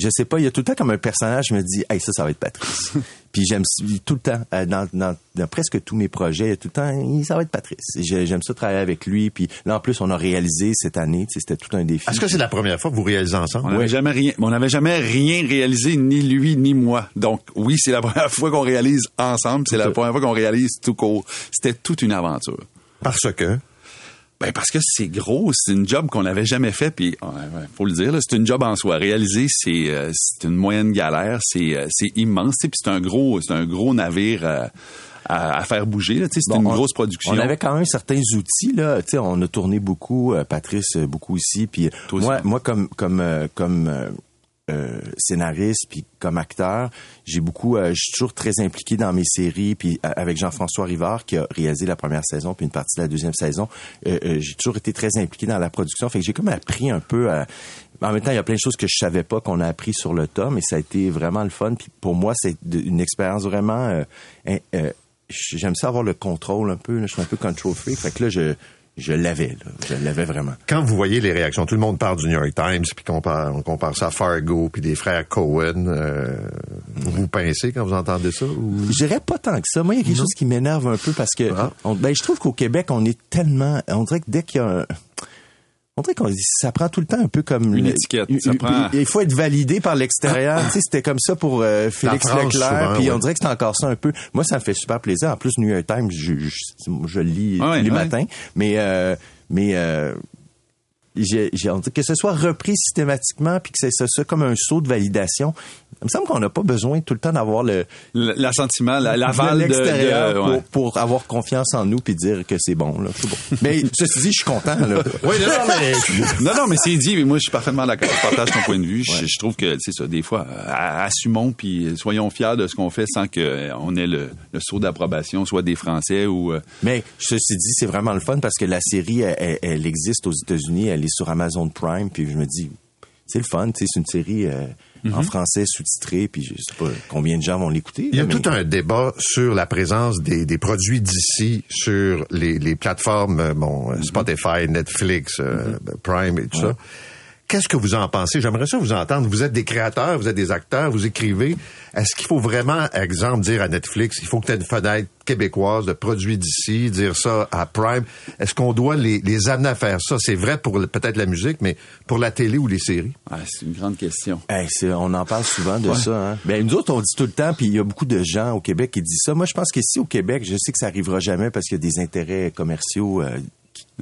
je sais pas, il y a tout le temps comme un personnage, je me dis, hey, ça, ça va être Patrice. Puis j'aime tout le temps, euh, dans, dans, dans presque tous mes projets, il y a tout le temps, ça va être Patrice. J'ai- J'aime ça travailler avec lui. Puis là, en plus, on a réalisé cette année, tu sais, c'était tout un défi. Est-ce que c'est la première fois que vous réalisez ensemble? On n'avait jamais rien, on n'avait jamais rien réalisé, ni lui, ni moi. Donc, oui, c'est la première fois qu'on réalise ensemble. C'est la première fois qu'on réalise tout court. C'était toute une aventure. Parce que? Ben parce que c'est gros, c'est une job qu'on n'avait jamais fait, puis faut le dire, c'est une job en soi. Réaliser, c'est euh, c'est une moyenne galère, c'est euh, c'est immense, puis c'est un gros c'est un gros navire euh, à, à faire bouger. C'est Bon, une on- grosse production. On avait quand même certains outils là. Tu sais, on a tourné beaucoup, euh, Patrice euh, beaucoup aussi. Puis moi, moi comme comme euh, comme euh, scénariste puis comme acteur, j'ai beaucoup, euh, je suis toujours très impliqué dans mes séries. Puis euh, avec Jean-François Rivard qui a réalisé la première saison puis une partie de la deuxième saison, j'ai toujours été très impliqué dans la production. Fait que j'ai comme appris un peu. à- en même temps, il y a plein de choses que je savais pas qu'on a appris sur le tas, mais ça a été vraiment le fun. Puis pour moi, c'est une expérience vraiment. j'aime ça avoir le contrôle un peu. Je suis un peu control freak. Fait que là, je je l'avais. là. Je l'avais vraiment. Quand vous voyez les réactions, tout le monde parle du New York Times, puis compare, on compare ça à Fargo, puis des frères Cohen. euh, vous pincez quand vous entendez ça? Ou... Je dirais pas tant que ça. Moi, il y a quelque chose qui m'énerve un peu parce que on- ben, je trouve qu'au Québec, on est tellement. On dirait que dès qu'il y a un. On dirait qu'on ça prend tout le temps un peu comme Une le- étiquette, il- ça il- prend- Il faut être validé par l'extérieur. tu sais, c'était comme ça pour euh, Félix France, Leclerc. puis ouais. on dirait que c'est encore ça un peu. Moi, ça me fait super plaisir. En plus, New York Times, je, je, je le lis Ouais, tous les ouais. matins. Mais euh, mais euh, j'ai, j'ai- on dit que ce soit repris systématiquement puis que c'est ça, ça comme un saut de validation. Il me semble qu'on n'a pas besoin tout le temps d'avoir le L'assentiment, la- l'aval de, l'extérieur de- pour, ouais. pour avoir confiance en nous puis dire que c'est bon. Là. C'est bon. Mais ceci dit, je suis content. Là. Oui, non, non, mais Non, non, mais c'est dit, mais moi, je suis parfaitement d'accord. Je partage ton point de vue. Je, je trouve que, c'est ça, des fois, euh, assumons puis soyons fiers de ce qu'on fait sans qu'on ait le, le saut d'approbation, soit des Français ou... euh, Mais ceci dit, c'est vraiment le fun parce que la série, elle, elle- elle existe aux États-Unis, elle est sur Amazon Prime, puis je me dis, c'est le fun, c'est une série euh, en français sous-titrée, puis je sais pas combien de gens vont l'écouter. Il y a mais- tout un débat sur la présence des, des produits d'ici sur les, les plateformes, euh, bon, euh, Spotify, Netflix, euh, Prime et tout ça. Qu'est-ce que vous en pensez? J'aimerais ça vous entendre. Vous êtes des créateurs, vous êtes des acteurs, vous écrivez. Est-ce qu'il faut vraiment, exemple, dire à Netflix, il faut que tu aies une fenêtre québécoise de produits d'ici, dire ça à Prime? Est-ce qu'on doit les, les amener à faire ça? C'est vrai pour peut-être la musique, mais pour la télé ou les séries? ah, c'est une grande question. Hey, c'est- on en parle souvent de Ouais. ça. Hein? Ben, nous autres, on dit tout le temps, puis il y a beaucoup de gens au Québec qui disent ça. Moi, je pense qu'ici au Québec, je sais que ça arrivera jamais parce qu'il y a des intérêts commerciaux euh,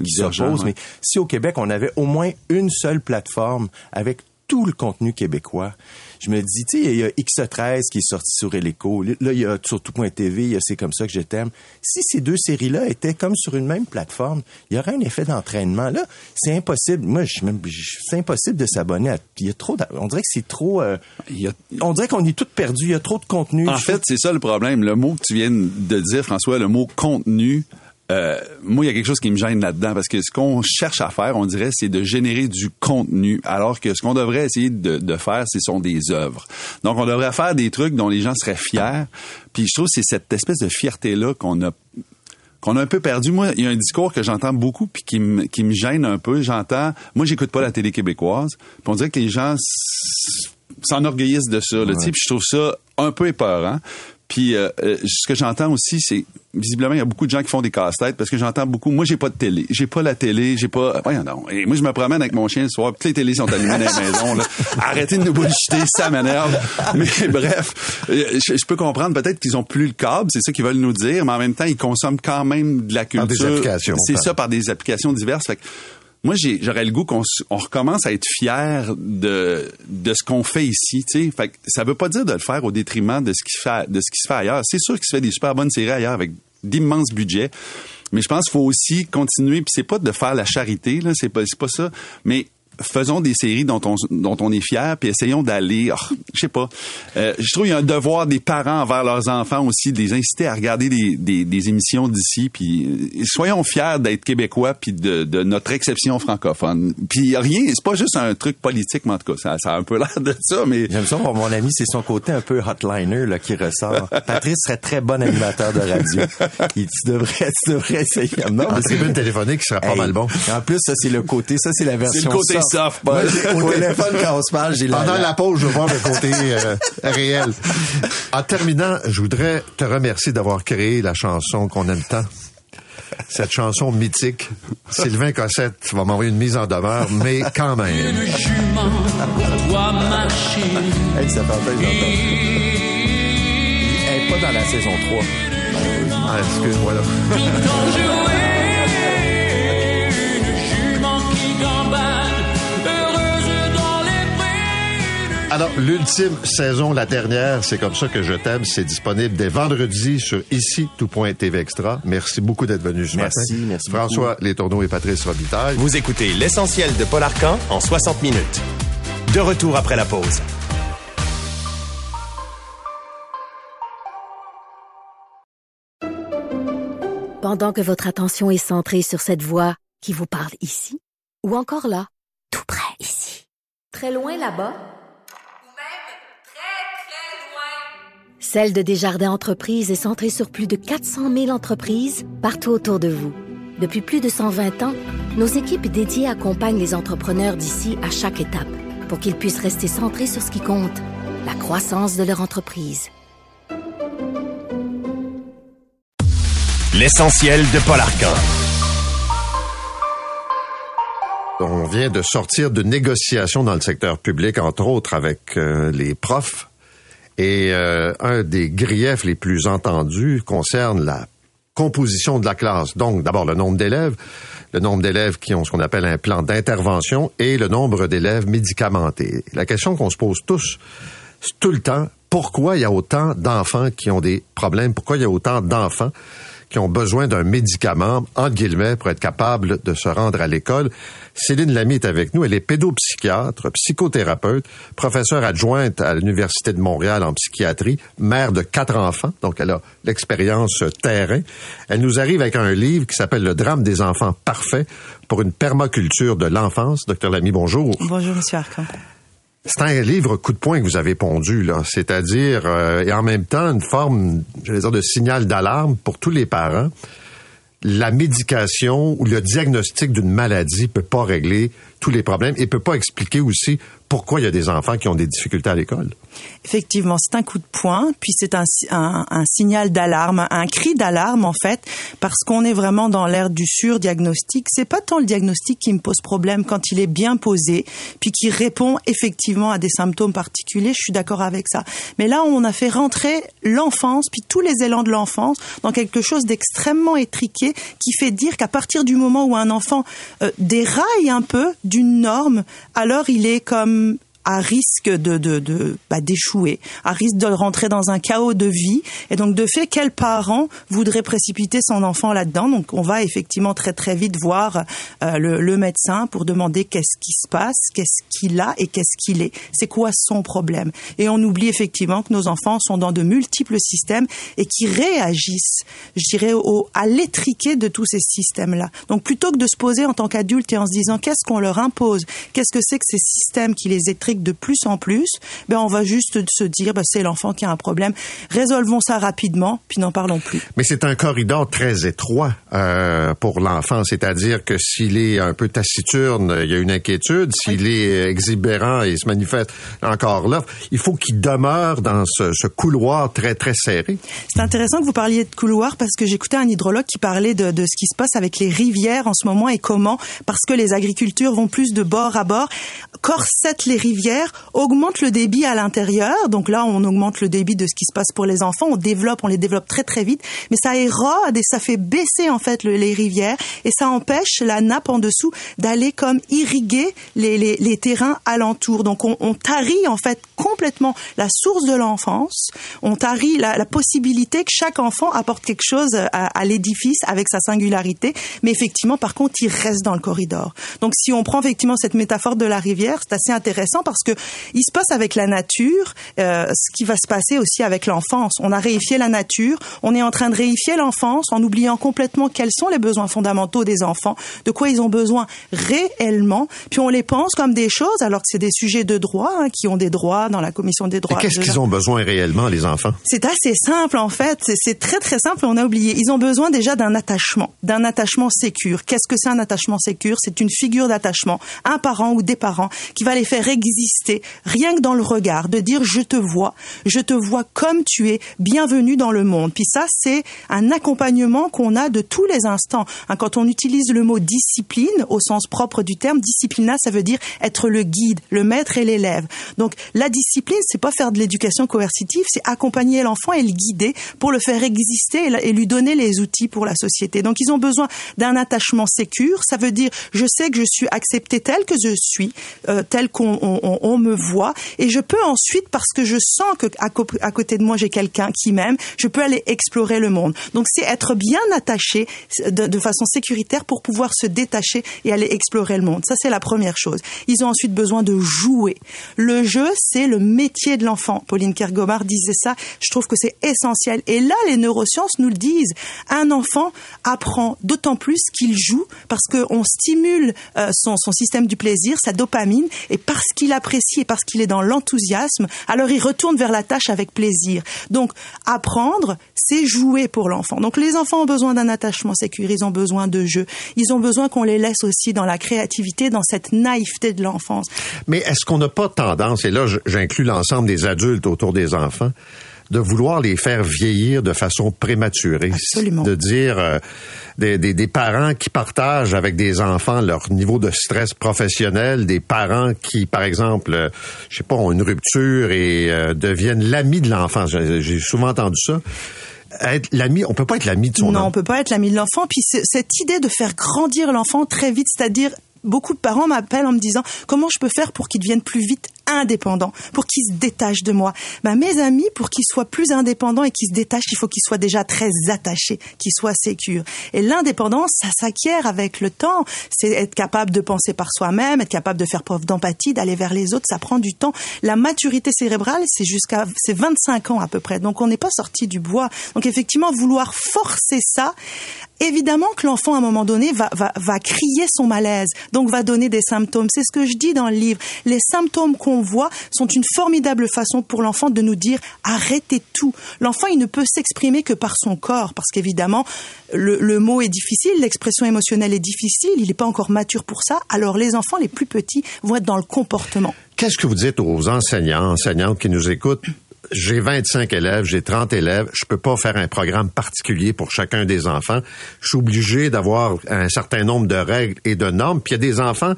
qui, s'opposent, mais si au Québec, on avait au moins une seule plateforme avec tout le contenu québécois, je me dis, tu sais, il y a X13 qui est sorti sur Eleco. Là, il y a sur tout.tv, il y a C'est comme ça que je t'aime. Si ces deux séries-là étaient comme sur une même plateforme, il y aurait un effet d'entraînement. Là, c'est impossible. Moi, je, c'est impossible de s'abonner à. Il y a trop. On dirait que c'est trop. euh, Il y a- on dirait qu'on est tout perdu. Il y a trop de contenu. En fait, c'est ça le problème. Le mot que tu viens de dire, François, le mot contenu, euh, moi, il y a quelque chose qui me gêne là-dedans parce que ce qu'on cherche à faire, on dirait, c'est de générer du contenu, alors que ce qu'on devrait essayer de, de faire, ce sont des œuvres. Donc, on devrait faire des trucs dont les gens seraient fiers. Puis, je trouve que c'est cette espèce de fierté-là qu'on a qu'on a un peu perdu. Moi, il y a un discours que j'entends beaucoup puis qui me, qui me gêne un peu. J'entends, moi, j'écoute pas la télé québécoise. Puis on dirait que les gens s'enorgueillissent de ça. Là, sais, Puis je trouve ça un peu épeurant. Puis euh, euh, ce que j'entends aussi, c'est visiblement il y a beaucoup de gens qui font des casse-têtes parce que j'entends beaucoup. Moi, j'ai pas de télé, j'ai pas la télé, j'ai pas. Voyons donc. Et moi, je me promène avec mon chien le soir. Toutes les télés sont allumées dans la maison. Là. Arrêtez de nous bullshiter, ça m'énerve. Mais bref, euh, je, je peux comprendre peut-être qu'ils ont plus le câble, c'est ça qu'ils veulent nous dire, mais en même temps, ils consomment quand même de la culture. Par des applications, C'est ça par des applications diverses. Fait que moi, j'aurais le goût qu'on on recommence à être fier de, de ce qu'on fait ici. tu sais. Fait que ça veut pas dire de le faire au détriment de ce qui, fait, de ce qui se fait ailleurs. C'est sûr qu'il se fait des super bonnes séries ailleurs avec d'immenses budgets. Mais je pense qu'il faut aussi continuer. Puis c'est pas de faire la charité, là, c'est pas, pas ça. Mais faisons des séries dont on, dont on est fier, puis essayons d'aller, oh, je sais pas. Euh, je trouve qu'il y a un devoir des parents envers leurs enfants aussi, de les inciter à regarder des, des, des émissions d'ici, puis euh, soyons fiers d'être québécois, puis de, de notre exception francophone. Puis rien, c'est pas juste un truc politique, mais en tout cas, ça, ça a un peu l'air de ça, mais... J'aime ça pour mon ami, c'est son côté un peu hotliner là, qui ressort. Patrice serait très bon animateur de radio. Il, tu, devrais, tu devrais essayer. Non, mais c'est- tribune téléphonique, ce serait pas Hey, mal bon. En plus, ça, c'est le côté, ça, c'est la version C'est le côté soft, Paul. Moi, au téléphone, quand on se parle, j'ai Pendant la- la pause, je veux voir le côté euh, réel. En terminant, je voudrais te remercier d'avoir créé la chanson qu'on aime tant. Cette chanson mythique. Sylvain Cossette va m'envoyer une mise en demeure, mais quand même. doit marcher. Hey, ça fait un peu longtemps. Elle est pas dans la saison 3. Ah, excuse-moi là. Alors, l'ultime saison, la dernière, c'est comme ça que je t'aime. C'est disponible dès vendredi sur ici, tout.tv extra. Merci beaucoup d'être venu ce Merci, matin. merci François Letourneau et Patrice Robitaille. Vous écoutez l'essentiel de Paul Arcan en 60 minutes. De retour après la pause. Pendant que votre attention est centrée sur cette voix qui vous parle ici, ou encore là, tout près ici, très loin là-bas, Celle de Desjardins Entreprises est centrée sur plus de 400 000 entreprises partout autour de vous. Depuis plus de 120 ans, nos équipes dédiées accompagnent les entrepreneurs d'ici à chaque étape pour qu'ils puissent rester centrés sur ce qui compte, la croissance de leur entreprise. L'essentiel de Paul Arcan. On vient de sortir de négociations dans le secteur public, entre autres avec euh, les profs. Et euh, un des griefs les plus entendus concerne la composition de la classe. Donc, d'abord, le nombre d'élèves, le nombre d'élèves qui ont ce qu'on appelle un plan d'intervention et le nombre d'élèves médicamentés. La question qu'on se pose tous, tout le temps, pourquoi il y a autant d'enfants qui ont des problèmes? Pourquoi il y a autant d'enfants qui ont besoin d'un médicament, entre guillemets, pour être capable de se rendre à l'école. Céline Lamy est avec nous. Elle est pédopsychiatre, psychothérapeute, professeure adjointe à l'Université de Montréal en psychiatrie, mère de quatre enfants, donc elle a l'expérience terrain. Elle nous arrive avec un livre qui s'appelle Le drame des enfants parfaits pour une permaculture de l'enfance. Docteur Lamy, bonjour. Bonjour, Monsieur Arcan. C'est un livre coup de poing que vous avez pondu, là. C'est-à-dire, euh, et en même temps, une forme, je vais dire, de signal d'alarme pour tous les parents. La médication ou le diagnostic d'une maladie peut pas régler tous les problèmes et peut pas expliquer aussi pourquoi il y a des enfants qui ont des difficultés à l'école. Effectivement, c'est un coup de poing, puis c'est un, un, un, signal d'alarme, un cri d'alarme en fait, parce qu'on est vraiment dans l'ère du surdiagnostic. C'est pas tant le diagnostic qui me pose problème quand il est bien posé, puis qui répond effectivement à des symptômes particuliers. Je suis d'accord avec ça. Mais là, on a fait rentrer l'enfance, puis tous les élans de l'enfance, dans quelque chose d'extrêmement étriqué, qui fait dire qu'à partir du moment où un enfant euh, déraille un peu d'une norme, alors il est comme à risque de, de, de bah, d'échouer, à risque de rentrer dans un chaos de vie. Et donc, de fait, quel parent voudrait précipiter son enfant là-dedans? Donc, on va effectivement très très vite voir euh, le, le, médecin pour demander qu'est-ce qui se passe, qu'est-ce qu'il a et qu'est-ce qu'il est. C'est quoi son problème? Et on oublie effectivement que nos enfants sont dans de multiples systèmes et qui réagissent, je dirais, au, à l'étriqué de tous ces systèmes-là. Donc, plutôt que de se poser en tant qu'adulte et en se disant qu'est-ce qu'on leur impose, qu'est-ce que c'est que ces systèmes qui les étriquent de plus en plus, ben on va juste se dire ben c'est l'enfant qui a un problème. Résolvons ça rapidement, puis n'en parlons plus. Mais c'est un corridor très étroit euh, pour l'enfant, c'est-à-dire que s'il est un peu taciturne, il y a une inquiétude. S'il oui. est exubérant et se manifeste encore là, il faut qu'il demeure dans ce, ce, couloir très très serré. C'est intéressant que vous parliez de couloir parce que j'écoutais un hydrologue qui parlait de, de ce qui se passe avec les rivières en ce moment et comment parce que les agricultures vont plus de bord à bord corsettent les rivières, augmentent le débit à l'intérieur. Donc là, on augmente le débit de ce qui se passe pour les enfants. On développe, on les développe très très vite, mais ça érode et ça fait baisser en fait le, les rivières et ça empêche la nappe en dessous d'aller comme irriguer les, terrains alentours. Donc on, tarit en fait complètement la source de l'enfance. On tarit la, la, possibilité que chaque enfant apporte quelque chose à, à l'édifice avec sa singularité. Mais effectivement, par contre, il reste dans le corridor. Donc si on prend effectivement cette métaphore de la rivière, c'est assez intéressant parce que il se passe avec la nature euh, ce qui va se passer aussi avec l'enfance. On a réifié la nature, on est en train de réifier l'enfance en oubliant complètement quels sont les besoins fondamentaux des enfants, de quoi ils ont besoin réellement, puis on les pense comme des choses alors que c'est des sujets de droit hein, qui ont des droits dans la commission des droits. Qu'est-ce qu'ils ont besoin réellement les enfants? C'est assez simple en fait, c'est très très simple, on a oublié. Ils ont besoin déjà d'un attachement, d'un attachement sécure. Qu'est-ce que c'est un attachement sécure? C'est une figure d'attachement, un parent ou des parents qui va les faire rien que dans le regard, de dire je te vois, je te vois comme tu es, bienvenue dans le monde. Puis ça, c'est un accompagnement qu'on a de tous les instants. Hein, quand on utilise le mot discipline au sens propre du terme, disciplina, ça veut dire être le guide, le maître et l'élève. Donc la discipline, c'est pas faire de l'éducation coercitive, c'est accompagner l'enfant et le guider pour le faire exister et lui donner les outils pour la société. Donc ils ont besoin d'un attachement sécure. Ça veut dire je sais que je suis accepté tel que je suis, euh, tel qu'on on, me voit et je peux ensuite parce que je sens que à, côté de moi j'ai quelqu'un qui m'aime, je peux aller explorer le monde. Donc c'est être bien attaché de, façon sécuritaire pour pouvoir se détacher et aller explorer le monde. Ça c'est la première chose. Ils ont ensuite besoin de jouer. Le jeu c'est le métier de l'enfant. Pauline Kergomar disait ça. Je trouve que c'est essentiel. Et là les neurosciences nous le disent. Un enfant apprend d'autant plus qu'il joue parce qu'on stimule euh, son, son système du plaisir, sa dopamine, et parce qu'il apprécie parce qu'il est dans l'enthousiasme, alors il retourne vers la tâche avec plaisir. Donc, apprendre, c'est jouer pour l'enfant. Donc, les enfants ont besoin d'un attachement sécurisé, ils ont besoin de jeu. Ils ont besoin qu'on les laisse aussi dans la créativité, dans cette naïveté de l'enfance. Mais est-ce qu'on n'a pas tendance, et là, j'inclus l'ensemble des adultes autour des enfants, de vouloir les faire vieillir de façon prématurée. Absolument. De dire euh, des, des, des parents qui partagent avec des enfants leur niveau de stress professionnel, des parents qui, par exemple, euh, je sais pas, ont une rupture et euh, deviennent l'ami de l'enfant. J'ai souvent entendu ça. Être l'ami, on peut pas être l'ami de son non, on peut pas être l'ami de l'enfant. Puis c'est- cette idée de faire grandir l'enfant très vite, c'est-à-dire beaucoup de parents m'appellent en me disant comment je peux faire pour qu'il devienne plus vite indépendant, pour qu'il se détache de moi. Ben, mes amis, pour qu'ils soient plus indépendants et qu'ils se détachent, il faut qu'ils soient déjà très attachés, qu'ils soient sécures. Et l'indépendance, ça s'acquiert avec le temps. C'est être capable de penser par soi-même, être capable de faire preuve d'empathie, d'aller vers les autres, ça prend du temps. La maturité cérébrale, c'est jusqu'à c'est 25 ans à peu près. Donc on n'est pas sorti du bois. Donc effectivement, vouloir forcer ça, évidemment que l'enfant à un moment donné va, va, va crier son malaise, donc va donner des symptômes. C'est ce que je dis dans le livre. Les symptômes qu'on voit sont une formidable façon pour l'enfant de nous dire arrêtez tout. L'enfant, il ne peut s'exprimer que par son corps, parce qu'évidemment, le, le mot est difficile, l'expression émotionnelle est difficile, il n'est pas encore mature pour ça. Alors les enfants les plus petits vont être dans le comportement. Qu'est-ce que vous dites aux enseignants, enseignantes qui nous écoutent? J'ai 25 élèves, j'ai 30 élèves, je peux pas faire un programme particulier pour chacun des enfants. Je suis obligé d'avoir un certain nombre de règles et de normes, puis il y a des enfants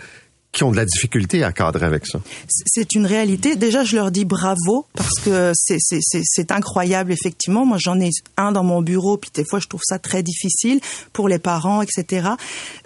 qui ont de la difficulté à cadrer avec ça. c'est une réalité. Déjà, je leur dis bravo parce que c'est incroyable effectivement. Moi, j'en ai un dans mon bureau, puis des fois, je trouve ça très difficile pour les parents, etc.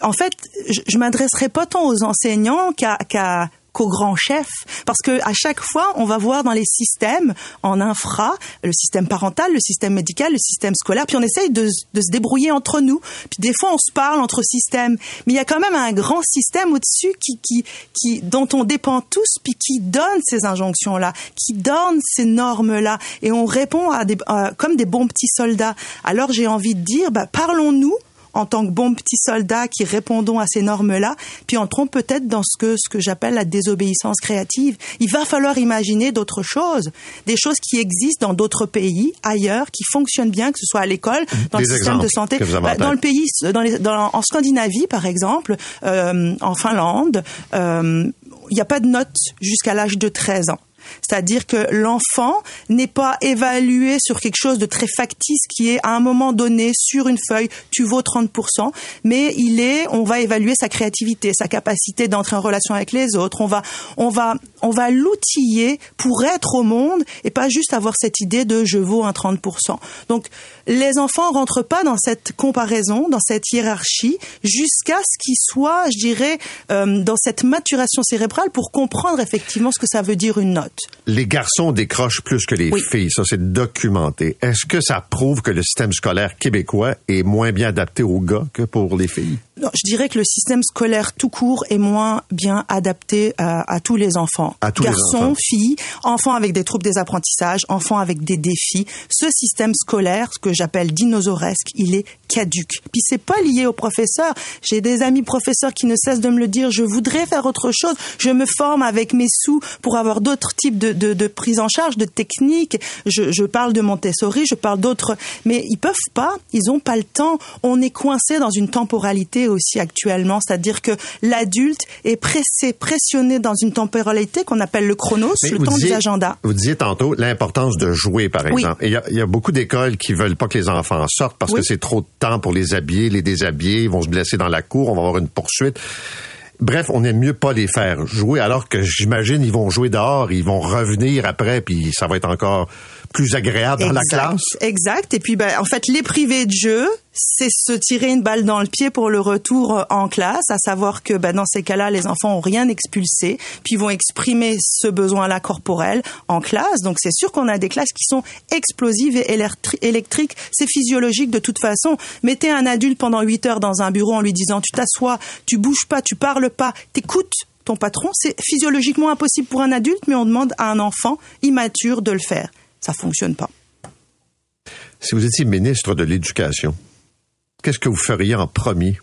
En fait, je, je m'adresserai pas tant aux enseignants qu'à qu'à qu'au grand chef, parce que à chaque fois, on va voir dans les systèmes en infra, le système parental, le système médical, le système scolaire, puis on essaye de, de se débrouiller entre nous. Puis des fois, on se parle entre systèmes, mais il y a quand même un grand système au-dessus qui, qui, qui, dont on dépend tous, puis qui donne ces injonctions-là, qui donne ces normes-là, et on répond à des, euh, comme des bons petits soldats. Alors j'ai envie de dire, bah, parlons-nous en tant que bons petits soldats qui répondons à ces normes-là, puis entrons peut-être dans ce que, ce que j'appelle la désobéissance créative. Il va falloir imaginer d'autres choses, des choses qui existent dans d'autres pays, ailleurs, qui fonctionnent bien, que ce soit à l'école, dans Des le système de santé, Bah, dans le pays, dans les, dans, en Scandinavie par exemple, euh, en Finlande, euh, il n'y a pas de notes jusqu'à l'âge de 13 ans. C'est-à-dire que l'enfant n'est pas évalué sur quelque chose de très factice qui est à un moment donné sur une feuille, tu vaux 30%, mais il est, on va évaluer sa créativité, sa capacité d'entrer en relation avec les autres. On va, on va, on va l'outiller pour être au monde et pas juste avoir cette idée de je vaux un 30%. Donc, les enfants rentrent pas dans cette comparaison, dans cette hiérarchie, jusqu'à ce qu'ils soient, je dirais, euh, dans cette maturation cérébrale pour comprendre effectivement ce que ça veut dire une note. Les garçons décrochent plus que les Oui. filles, ça c'est documenté. Est-ce que ça prouve que le système scolaire québécois est moins bien adapté aux gars que pour les filles? Non, je dirais que le système scolaire tout court est moins bien adapté à, à tous les enfants. À tous les Garçons, enfants. filles, enfants avec des troubles des apprentissages, enfants avec des défis. Ce système scolaire, ce que j'appelle dinosauresque, il est caduque. Puis c'est pas lié aux professeurs. J'ai des amis professeurs qui ne cessent de me le dire. Je voudrais faire autre chose. Je me forme avec mes sous pour avoir d'autres types de, de, de prise en charge, de techniques. Je, je parle de Montessori, je parle d'autres, mais ils peuvent pas. Ils ont pas le temps. On est coincé dans une temporalité aussi actuellement, c'est-à-dire que l'adulte est pressé, pressionné dans une temporalité qu'on appelle le chronos, Mais le temps disiez- des agendas. Vous disiez tantôt l'importance de jouer, par exemple. Il y, a, il y a beaucoup d'écoles qui veulent pas que les enfants sortent parce Oui. que c'est trop de temps pour les habiller, les déshabiller, ils vont se blesser dans la cour, on va avoir une poursuite. Bref, on aime mieux pas les faire jouer, alors que j'imagine ils vont jouer dehors, ils vont revenir après, puis ça va être encore plus agréable dans la Exact, classe. Exact. Et puis, ben, en fait, les privés de jeu, c'est se tirer une balle dans le pied pour le retour euh, en classe, à savoir que ben, dans ces cas-là, les enfants ont rien expulsé, puis vont exprimer ce besoin-là corporel en classe. Donc, c'est sûr qu'on a des classes qui sont explosives et électri- électriques. C'est physiologique de toute façon. Mettez un adulte pendant 8 heures dans un bureau en lui disant, tu t'assois, tu bouges pas, tu parles pas, t'écoutes ton patron. C'est physiologiquement impossible pour un adulte, mais on demande à un enfant immature de le faire. Ça fonctionne pas. Si vous étiez ministre de l'Éducation, qu'est-ce que vous feriez en premier?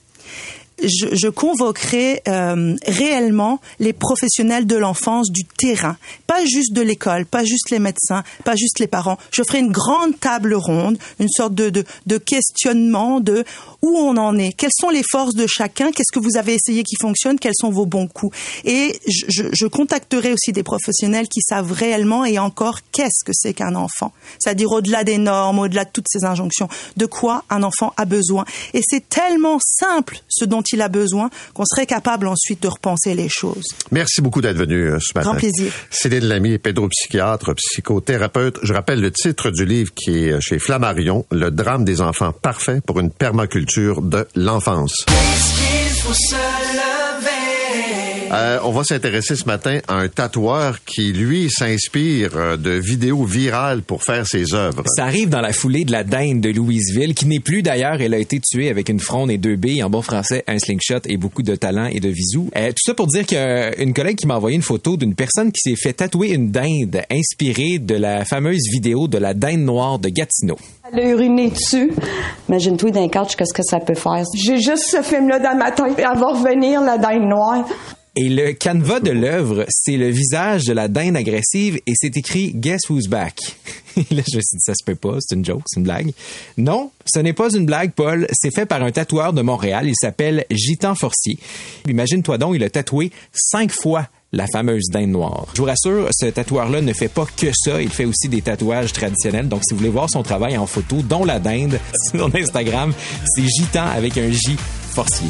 Je, je convoquerai euh, réellement les professionnels de l'enfance du terrain, pas juste de l'école, pas juste les médecins, pas juste les parents. Je ferai une grande table ronde, une sorte de, de, de questionnement de où on en est, quelles sont les forces de chacun, qu'est-ce que vous avez essayé qui fonctionne, quels sont vos bons coups? Et je, je, je contacterai aussi des professionnels qui savent réellement et encore qu'est-ce que c'est qu'un enfant. C'est-à-dire au-delà des normes, au-delà de toutes ces injonctions, de quoi un enfant a besoin? Et c'est tellement simple ce dont il a besoin qu'on serait capable ensuite de repenser les choses. Merci beaucoup d'être venu euh, ce matin. Grand plaisir. Céline Lamy, pédopsychiatre, psychothérapeute. Je rappelle le titre du livre qui est chez Flammarion, Le drame des enfants parfait pour une permaculture de l'enfance. Euh, on va s'intéresser ce matin à un tatoueur qui, lui, s'inspire euh, de vidéos virales pour faire ses œuvres. Ça arrive dans la foulée de la dinde de Louisville, qui n'est plus d'ailleurs. Elle a été tuée avec une fronde et deux billes, en bon français, un slingshot et beaucoup de talent et de visous. Euh, tout ça pour dire qu'une collègue qui m'a envoyé une photo d'une personne qui s'est fait tatouer une dinde inspirée de la fameuse vidéo de la dinde noire de Gatineau. Elle a uriné dessus. Imagine-toi d'un couch, qu'est-ce que ça peut faire? J'ai juste ce film-là dans ma tête. Elle va revenir, la dinde noire. Et le canevas de l'œuvre, c'est le visage de la dinde agressive et c'est écrit Guess who's back. là, je me suis dit, ça se peut pas, c'est une joke, c'est une blague. Non, ce n'est pas une blague, Paul. C'est fait par un tatoueur de Montréal. Il s'appelle Gitan Forcier. Imagine-toi donc, il a tatoué cinq fois la fameuse dinde noire. Je vous rassure, ce tatoueur-là ne fait pas que ça, il fait aussi des tatouages traditionnels. Donc, si vous voulez voir son travail en photo, dont la dinde, sur Instagram, c'est Gitan avec un J Forcier.